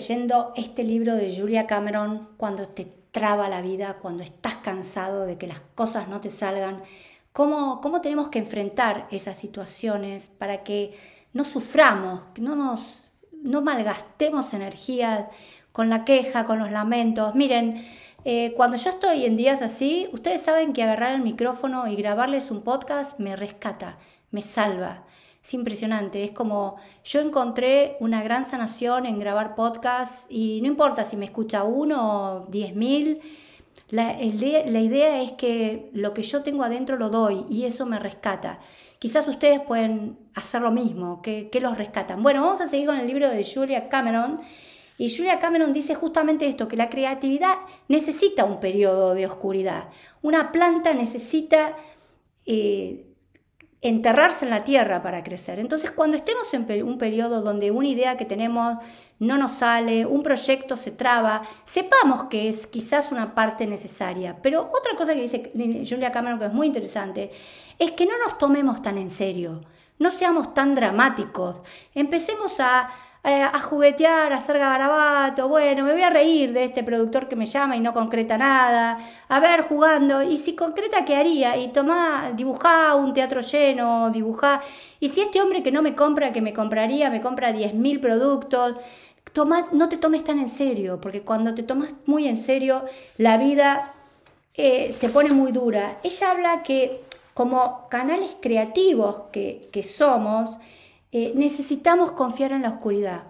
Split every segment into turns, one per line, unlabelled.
leyendo este libro de Julia Cameron cuando te traba la vida, cuando estás cansado de que las cosas no te salgan, cómo, cómo tenemos que enfrentar esas situaciones para que no suframos, que no nos no malgastemos energía con la queja, con los lamentos. Miren, eh, cuando yo estoy en días así, ustedes saben que agarrar el micrófono y grabarles un podcast me rescata, me salva. Es impresionante, es como yo encontré una gran sanación en grabar podcast y no importa si me escucha uno o diez mil, la, idea es que lo que yo tengo adentro lo doy y eso me rescata. Quizás ustedes pueden hacer lo mismo, que, que los rescatan. Bueno, vamos a seguir con el libro de Julia Cameron. Y Julia Cameron dice justamente esto, que la creatividad necesita un periodo de oscuridad. Una planta necesita eh, enterrarse en la tierra para crecer. Entonces, cuando estemos en un periodo donde una idea que tenemos no nos sale, un proyecto se traba, sepamos que es quizás una parte necesaria. Pero otra cosa que dice Julia Cameron que es muy interesante es que no nos tomemos tan en serio, no seamos tan dramáticos, empecemos a eh, a juguetear, a hacer garabato, bueno, me voy a reír de este productor que me llama y no concreta nada, a ver jugando, y si concreta, ¿qué haría? Y tomá, dibujá un teatro lleno, dibujá, y si este hombre que no me compra, que me compraría, me compra 10.000 productos, toma, no te tomes tan en serio, porque cuando te tomas muy en serio, la vida eh, se pone muy dura. Ella habla que como canales creativos que, que somos, eh, necesitamos confiar en la oscuridad.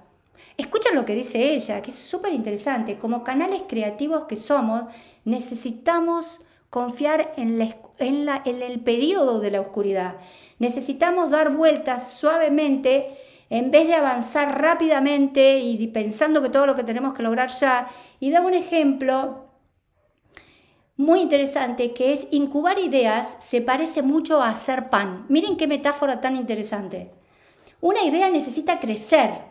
Escuchen lo que dice ella, que es súper interesante. Como canales creativos que somos, necesitamos confiar en, en, el periodo de la oscuridad. Necesitamos dar vueltas suavemente en vez de avanzar rápidamente y pensando que todo lo que tenemos que lograr ya. Y da un ejemplo muy interesante que es incubar ideas se parece mucho a hacer pan. Miren qué metáfora tan interesante. Una idea necesita crecer.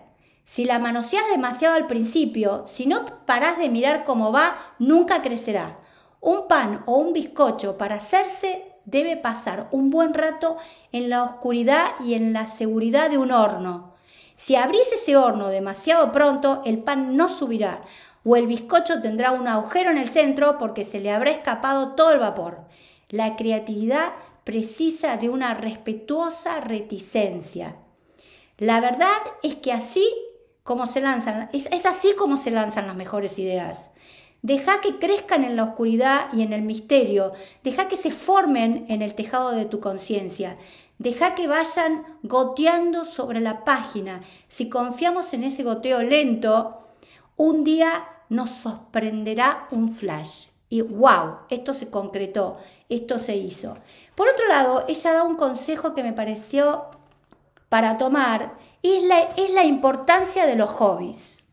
Si la manoseas demasiado al principio, si no parás de mirar cómo va, nunca crecerá. Un pan o un bizcocho para hacerse debe pasar un buen rato en la oscuridad y en la seguridad de un horno. Si abrís ese horno demasiado pronto, el pan no subirá o el bizcocho tendrá un agujero en el centro porque se le habrá escapado todo el vapor. La creatividad precisa de una respetuosa reticencia. La verdad es que así como se lanzan, es, así como se lanzan las mejores ideas. Deja que crezcan en la oscuridad y en el misterio. Deja que se formen en el tejado de tu conciencia. Deja que vayan goteando sobre la página. Si confiamos en ese goteo lento, un día nos sorprenderá un flash. Y wow, esto se concretó, esto se hizo. Por otro lado, ella da un consejo que me pareció para tomar es la, es la importancia de los hobbies.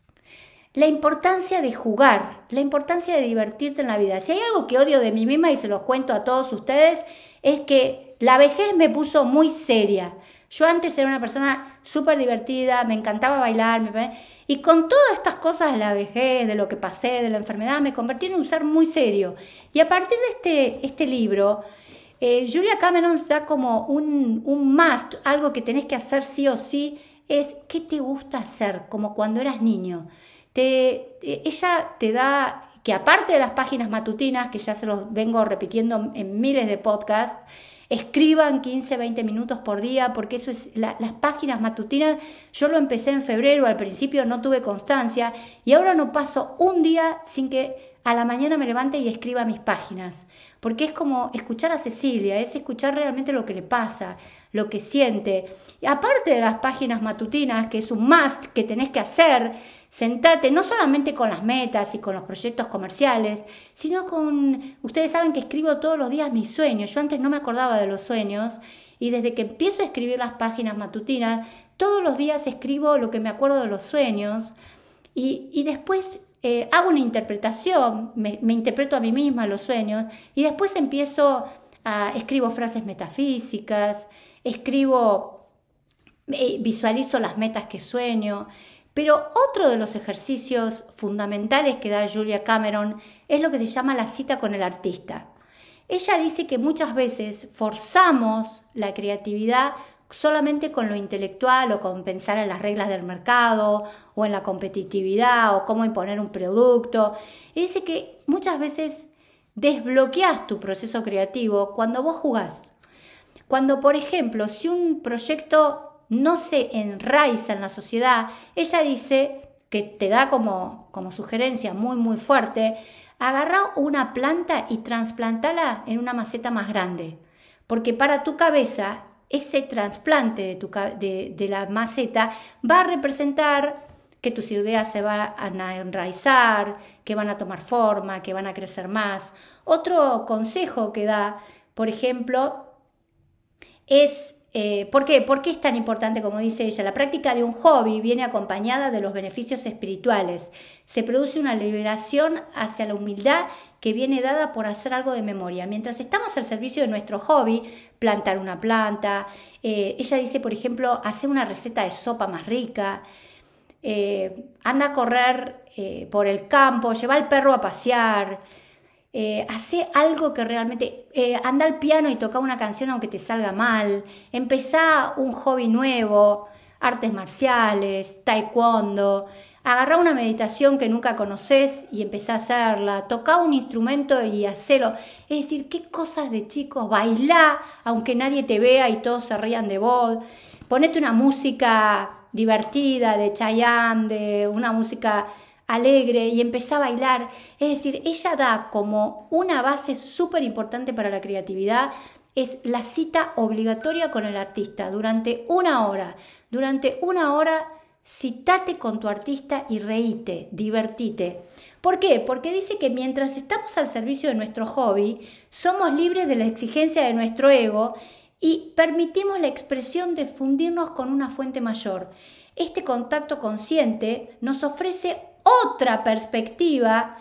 La importancia de jugar, la importancia de divertirte en la vida. Si hay algo que odio de mí misma y se los cuento a todos ustedes, es que la vejez me puso muy seria. Yo antes era una persona súper divertida, me encantaba bailar, y con todas estas cosas de la vejez, de lo que pasé, de la enfermedad, me convertí en un ser muy serio. Y a partir de este, este libro, eh, Julia Cameron da como un, un must, algo que tenés que hacer sí o sí, es qué te gusta hacer, como cuando eras niño. Te, ella te da, que aparte de las páginas matutinas, que ya se los vengo repitiendo en miles de podcasts, escriban 15, 20 minutos por día, porque eso es las páginas matutinas. Yo lo empecé en febrero, al principio no tuve constancia y ahora no paso un día sin que a la mañana me levante y escriba mis páginas porque es como escuchar a Cecilia, es escuchar realmente lo que le pasa, lo que siente. Y aparte de las páginas matutinas, que es un must que tenés que hacer, sentate no solamente con las metas y con los proyectos comerciales, sino con, ustedes saben que escribo todos los días mis sueños, yo antes no me acordaba de los sueños y desde que empiezo a escribir las páginas matutinas, todos los días escribo lo que me acuerdo de los sueños y, y después eh, hago una interpretación, me, interpreto a mí misma los sueños y después empiezo a, escribo frases metafísicas, escribo, eh, visualizo las metas que sueño. Pero otro de los ejercicios fundamentales que da Julia Cameron es lo que se llama la cita con el artista. Ella dice que muchas veces forzamos la creatividad solamente con lo intelectual o con pensar en las reglas del mercado o en la competitividad o cómo imponer un producto. Y dice que muchas veces desbloqueas tu proceso creativo cuando vos jugás. Cuando, por ejemplo, si un proyecto no se enraiza en la sociedad, ella dice que te da como, como sugerencia muy, muy fuerte, agarra una planta y trasplantala en una maceta más grande. Porque para tu cabeza, ese trasplante de, tu, de, de la maceta va a representar que tus ideas se van a enraizar, que van a tomar forma, que van a crecer más. Otro consejo que da, por ejemplo, es eh, ¿Por qué? ¿Por qué es tan importante, como dice ella? La práctica de un hobby viene acompañada de los beneficios espirituales. Se produce una liberación hacia la humildad que viene dada por hacer algo de memoria. Mientras estamos al servicio de nuestro hobby, plantar una planta, eh, ella dice, por ejemplo, hacer una receta de sopa más rica, eh, anda a correr por el campo, lleva al perro a pasear, eh, hace algo que realmente, eh, anda al piano y toca una canción aunque te salga mal, empezá un hobby nuevo, artes marciales, taekwondo, agarrá una meditación que nunca conoces y empezá a hacerla, toca un instrumento y hacelo. Es decir, qué cosas de chicos, bailá aunque nadie te vea y todos se rían de vos, ponete una música divertida de Chayanne, de una música alegre y empezá a bailar. Es decir, ella da como una base súper importante para la creatividad, es la cita obligatoria con el artista durante una hora. Durante una hora citate con tu artista y reíte, divertite. ¿Por qué? Porque dice que mientras estamos al servicio de nuestro hobby, somos libres de la exigencia de nuestro ego y permitimos la expresión de fundirnos con una fuente mayor. Este contacto consciente nos ofrece otra perspectiva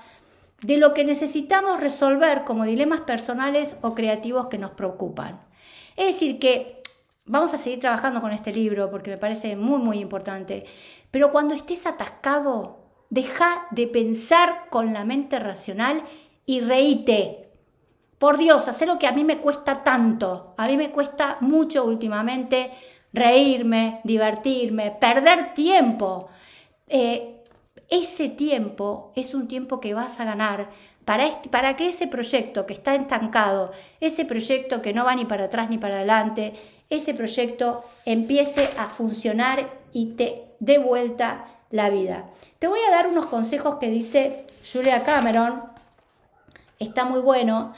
de lo que necesitamos resolver como dilemas personales o creativos que nos preocupan. Es decir, que vamos a seguir trabajando con este libro porque me parece muy, muy importante, pero cuando estés atascado, deja de pensar con la mente racional y reíte. Por Dios, hacer lo que a mí me cuesta tanto. A mí me cuesta mucho últimamente reírme, divertirme, perder tiempo. Eh, ese tiempo es un tiempo que vas a ganar para, este, para que ese proyecto que está estancado, ese proyecto que no va ni para atrás ni para adelante, ese proyecto empiece a funcionar y te dé vuelta la vida. Te voy a dar unos consejos que dice Julia Cameron, está muy bueno.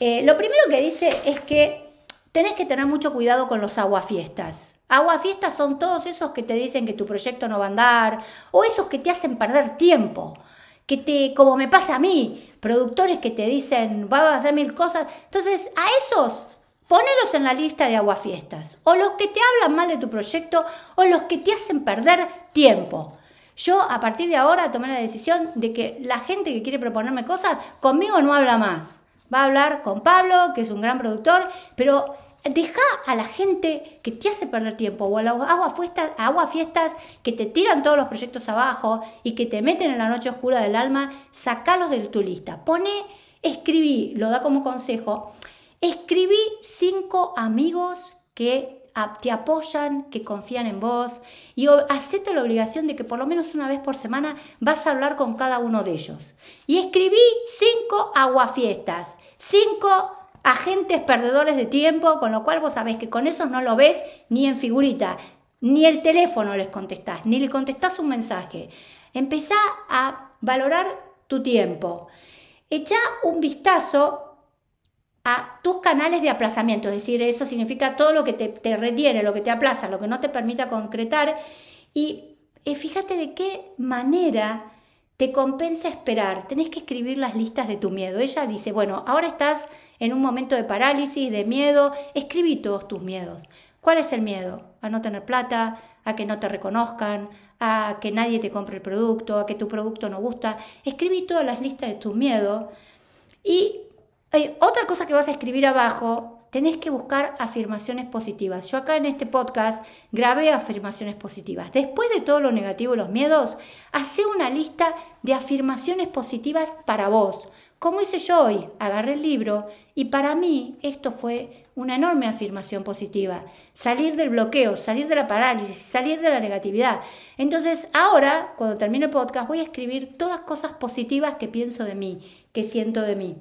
Eh, lo primero que dice es que tenés que tener mucho cuidado con los aguafiestas. Aguafiestas son todos esos que te dicen que tu proyecto no va a andar o esos que te hacen perder tiempo, que te, como me pasa a mí, productores que te dicen, va a hacer mil cosas. Entonces, a esos ponelos en la lista de aguafiestas, o los que te hablan mal de tu proyecto, o los que te hacen perder tiempo. Yo a partir de ahora tomé la decisión de que la gente que quiere proponerme cosas, conmigo no habla más. Va a hablar con Pablo, que es un gran productor, pero Deja a la gente que te hace perder tiempo o a las agua fiestas, que te tiran todos los proyectos abajo y que te meten en la noche oscura del alma, sacalos de tu lista. Pone, escribí, lo da como consejo, escribí cinco amigos que te apoyan, que confían en vos y acepta la obligación de que por lo menos una vez por semana vas a hablar con cada uno de ellos. Y escribí cinco aguafiestas, cinco agentes perdedores de tiempo, con lo cual vos sabés que con esos no lo ves ni en figurita, ni el teléfono les contestás, ni le contestás un mensaje. Empezá a valorar tu tiempo. Echa un vistazo a tus canales de aplazamiento, es decir, eso significa todo lo que te, retiene, lo que te aplaza, lo que no te permita concretar y eh, fíjate de qué manera te compensa esperar. Tenés que escribir las listas de tu miedo. Ella dice, bueno, ahora estás en un momento de parálisis, de miedo, escribí todos tus miedos. ¿Cuál es el miedo? A no tener plata, a que no te reconozcan, a que nadie te compre el producto, a que tu producto no gusta. Escribí todas las listas de tus miedos. Y eh, otra cosa que vas a escribir abajo, tenés que buscar afirmaciones positivas. Yo acá en este podcast grabé afirmaciones positivas. Después de todo lo negativo y los miedos, hace una lista de afirmaciones positivas para vos como hice yo hoy, agarré el libro y para mí esto fue una enorme afirmación positiva. Salir del bloqueo, salir de la parálisis, salir de la negatividad. Entonces ahora, cuando termine el podcast, voy a escribir todas cosas positivas que pienso de mí, que siento de mí.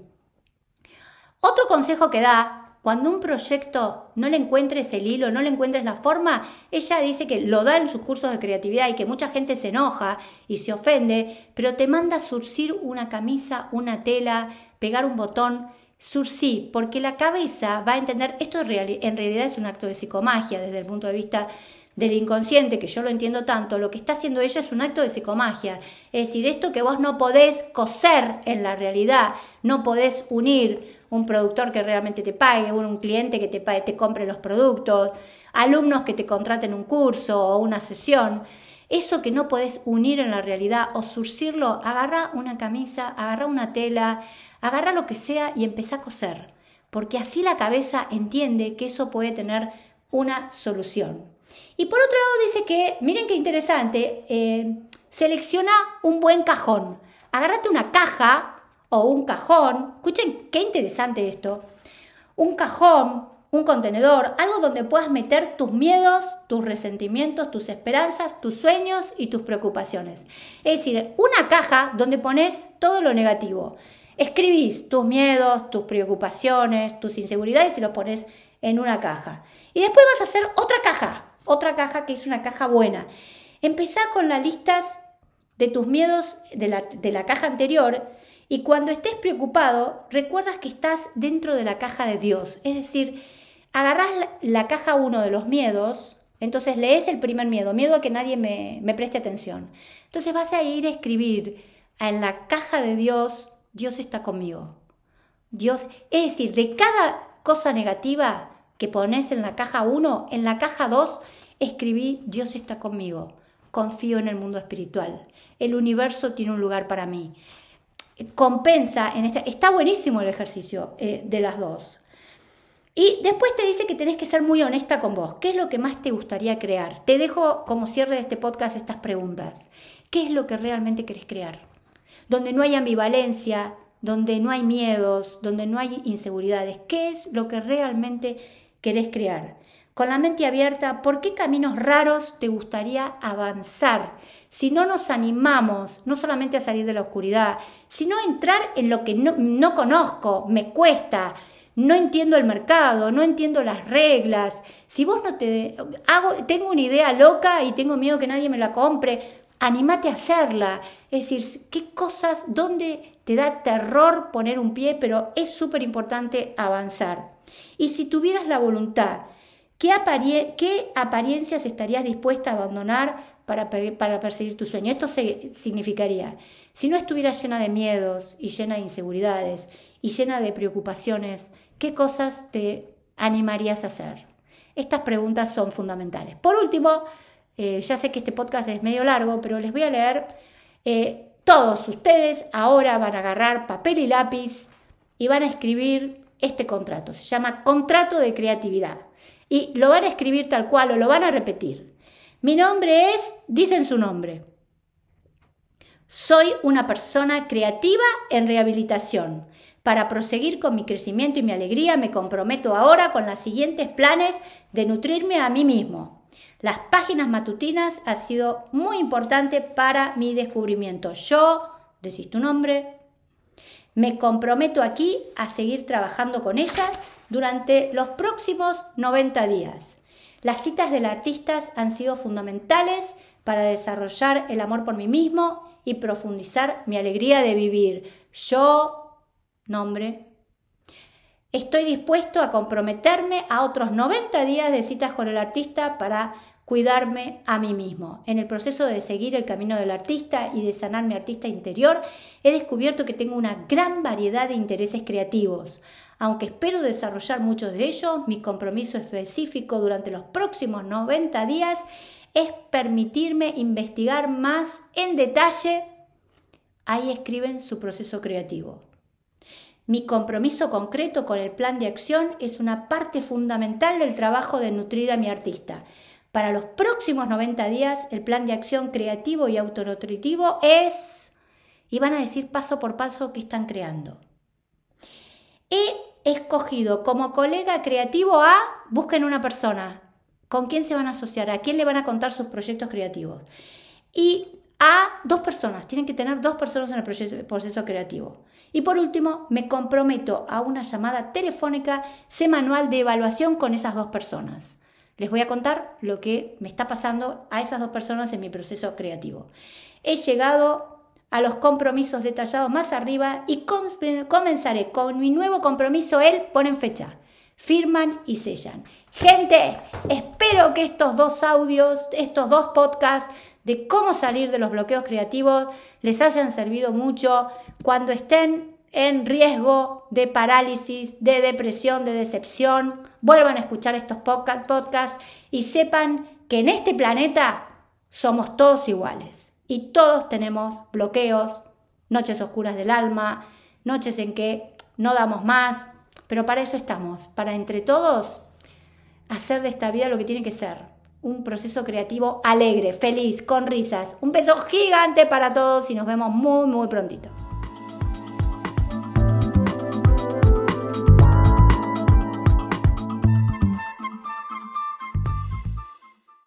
Otro consejo que da cuando un proyecto no le encuentres el hilo, no le encuentres la forma, ella dice que lo da en sus cursos de creatividad y que mucha gente se enoja y se ofende, pero te manda surcir una camisa, una tela, pegar un botón, surcir, porque la cabeza va a entender, esto en realidad es un acto de psicomagia desde el punto de vista del inconsciente, que yo lo entiendo tanto, lo que está haciendo ella es un acto de psicomagia. Es decir, esto que vos no podés coser en la realidad, no podés unir un productor que realmente te pague, un cliente que te, pague, compre los productos, alumnos que te contraten un curso o una sesión. Eso que no podés unir en la realidad o surcirlo, agarra una camisa, agarra una tela, agarra lo que sea y empezá a coser. Porque así la cabeza entiende que eso puede tener una solución. Y por otro lado dice que, miren qué interesante, eh, selecciona un buen cajón. Agárrate una caja o un cajón. Escuchen, qué interesante esto. Un cajón, un contenedor, algo donde puedas meter tus miedos, tus resentimientos, tus esperanzas, tus sueños y tus preocupaciones. Es decir, una caja donde pones todo lo negativo. Escribís tus miedos, tus preocupaciones, tus inseguridades y lo pones en una caja. Y después vas a hacer otra caja, otra caja que es una caja buena. Empezá con las listas de tus miedos de la, de la caja anterior y cuando estés preocupado, recuerdas que estás dentro de la caja de Dios. Es decir, agarrás la, caja 1 de los miedos, entonces lees el primer miedo, miedo a que nadie me, me preste atención. Entonces vas a ir a escribir en la caja de Dios, Dios está conmigo. Dios, es decir, de cada cosa negativa que pones en la caja 1, en la caja 2 escribí Dios está conmigo. Confío en el mundo espiritual. El universo tiene un lugar para mí compensa en esta... Está buenísimo el ejercicio eh, de las dos. Y después te dice que tenés que ser muy honesta con vos. ¿Qué es lo que más te gustaría crear? Te dejo como cierre de este podcast estas preguntas. ¿Qué es lo que realmente querés crear? Donde no hay ambivalencia, donde no hay miedos, donde no hay inseguridades. ¿Qué es lo que realmente querés crear? Con la mente abierta, ¿por qué caminos raros te gustaría avanzar? Si no nos animamos no solamente a salir de la oscuridad, sino a entrar en lo que no, conozco, me cuesta, no entiendo el mercado, no entiendo las reglas. Si vos no te hago, tengo una idea loca y tengo miedo que nadie me la compre, animate a hacerla. Es decir, qué cosas, dónde te da terror poner un pie, pero es súper importante avanzar. Y si tuvieras la voluntad ¿Qué, apariencias estarías dispuesta a abandonar para, para perseguir tu sueño? Esto significaría, si no estuvieras llena de miedos y llena de inseguridades y llena de preocupaciones, ¿qué cosas te animarías a hacer? Estas preguntas son fundamentales. Por último, eh, ya sé que este podcast es medio largo, pero les voy a leer. Eh, todos ustedes ahora van a agarrar papel y lápiz y van a escribir este contrato. Se llama contrato de creatividad y lo van a escribir tal cual o lo van a repetir. Mi nombre es, dicen su nombre. Soy una persona creativa en rehabilitación. Para proseguir con mi crecimiento y mi alegría me comprometo ahora con los siguientes planes de nutrirme a mí mismo. Las páginas matutinas han sido muy importantes para mi descubrimiento. Yo, decís tu nombre, me comprometo aquí a seguir trabajando con ellas durante los próximos 90 días. Las citas del artista han sido fundamentales para desarrollar el amor por mí mismo y profundizar mi alegría de vivir. Yo, nombre, estoy dispuesto a comprometerme a otros 90 días de citas con el artista para cuidarme a mí mismo. En el proceso de seguir el camino del artista y de sanar mi artista interior, he descubierto que tengo una gran variedad de intereses creativos. Aunque espero desarrollar muchos de ellos, mi compromiso específico durante los próximos 90 días es permitirme investigar más en detalle. Ahí escriben su proceso creativo. Mi compromiso concreto con el plan de acción es una parte fundamental del trabajo de nutrir a mi artista. Para los próximos 90 días, el plan de acción creativo y autonutritivo es... Y van a decir paso por paso qué están creando. Escogido como colega creativo a, busquen una persona, con quién se van a asociar, a quién le van a contar sus proyectos creativos. Y a dos personas, tienen que tener dos personas en el proceso, creativo. Y por último, me comprometo a una llamada telefónica semanal de evaluación con esas dos personas. Les voy a contar lo que me está pasando a esas dos personas en mi proceso creativo. He llegado a los compromisos detallados más arriba y comenzaré con mi nuevo compromiso. Él ponen fecha, firman y sellan. Gente, espero que estos dos audios, estos dos podcasts de cómo salir de los bloqueos creativos les hayan servido mucho cuando estén en riesgo de parálisis, de depresión, de decepción. Vuelvan a escuchar estos podcasts y sepan que en este planeta somos todos iguales. Y todos tenemos bloqueos, noches oscuras del alma, noches en que no damos más, pero para eso estamos, para entre todos hacer de esta vida lo que tiene que ser, un proceso creativo alegre, feliz, con risas. Un beso gigante para todos y nos vemos muy, muy prontito.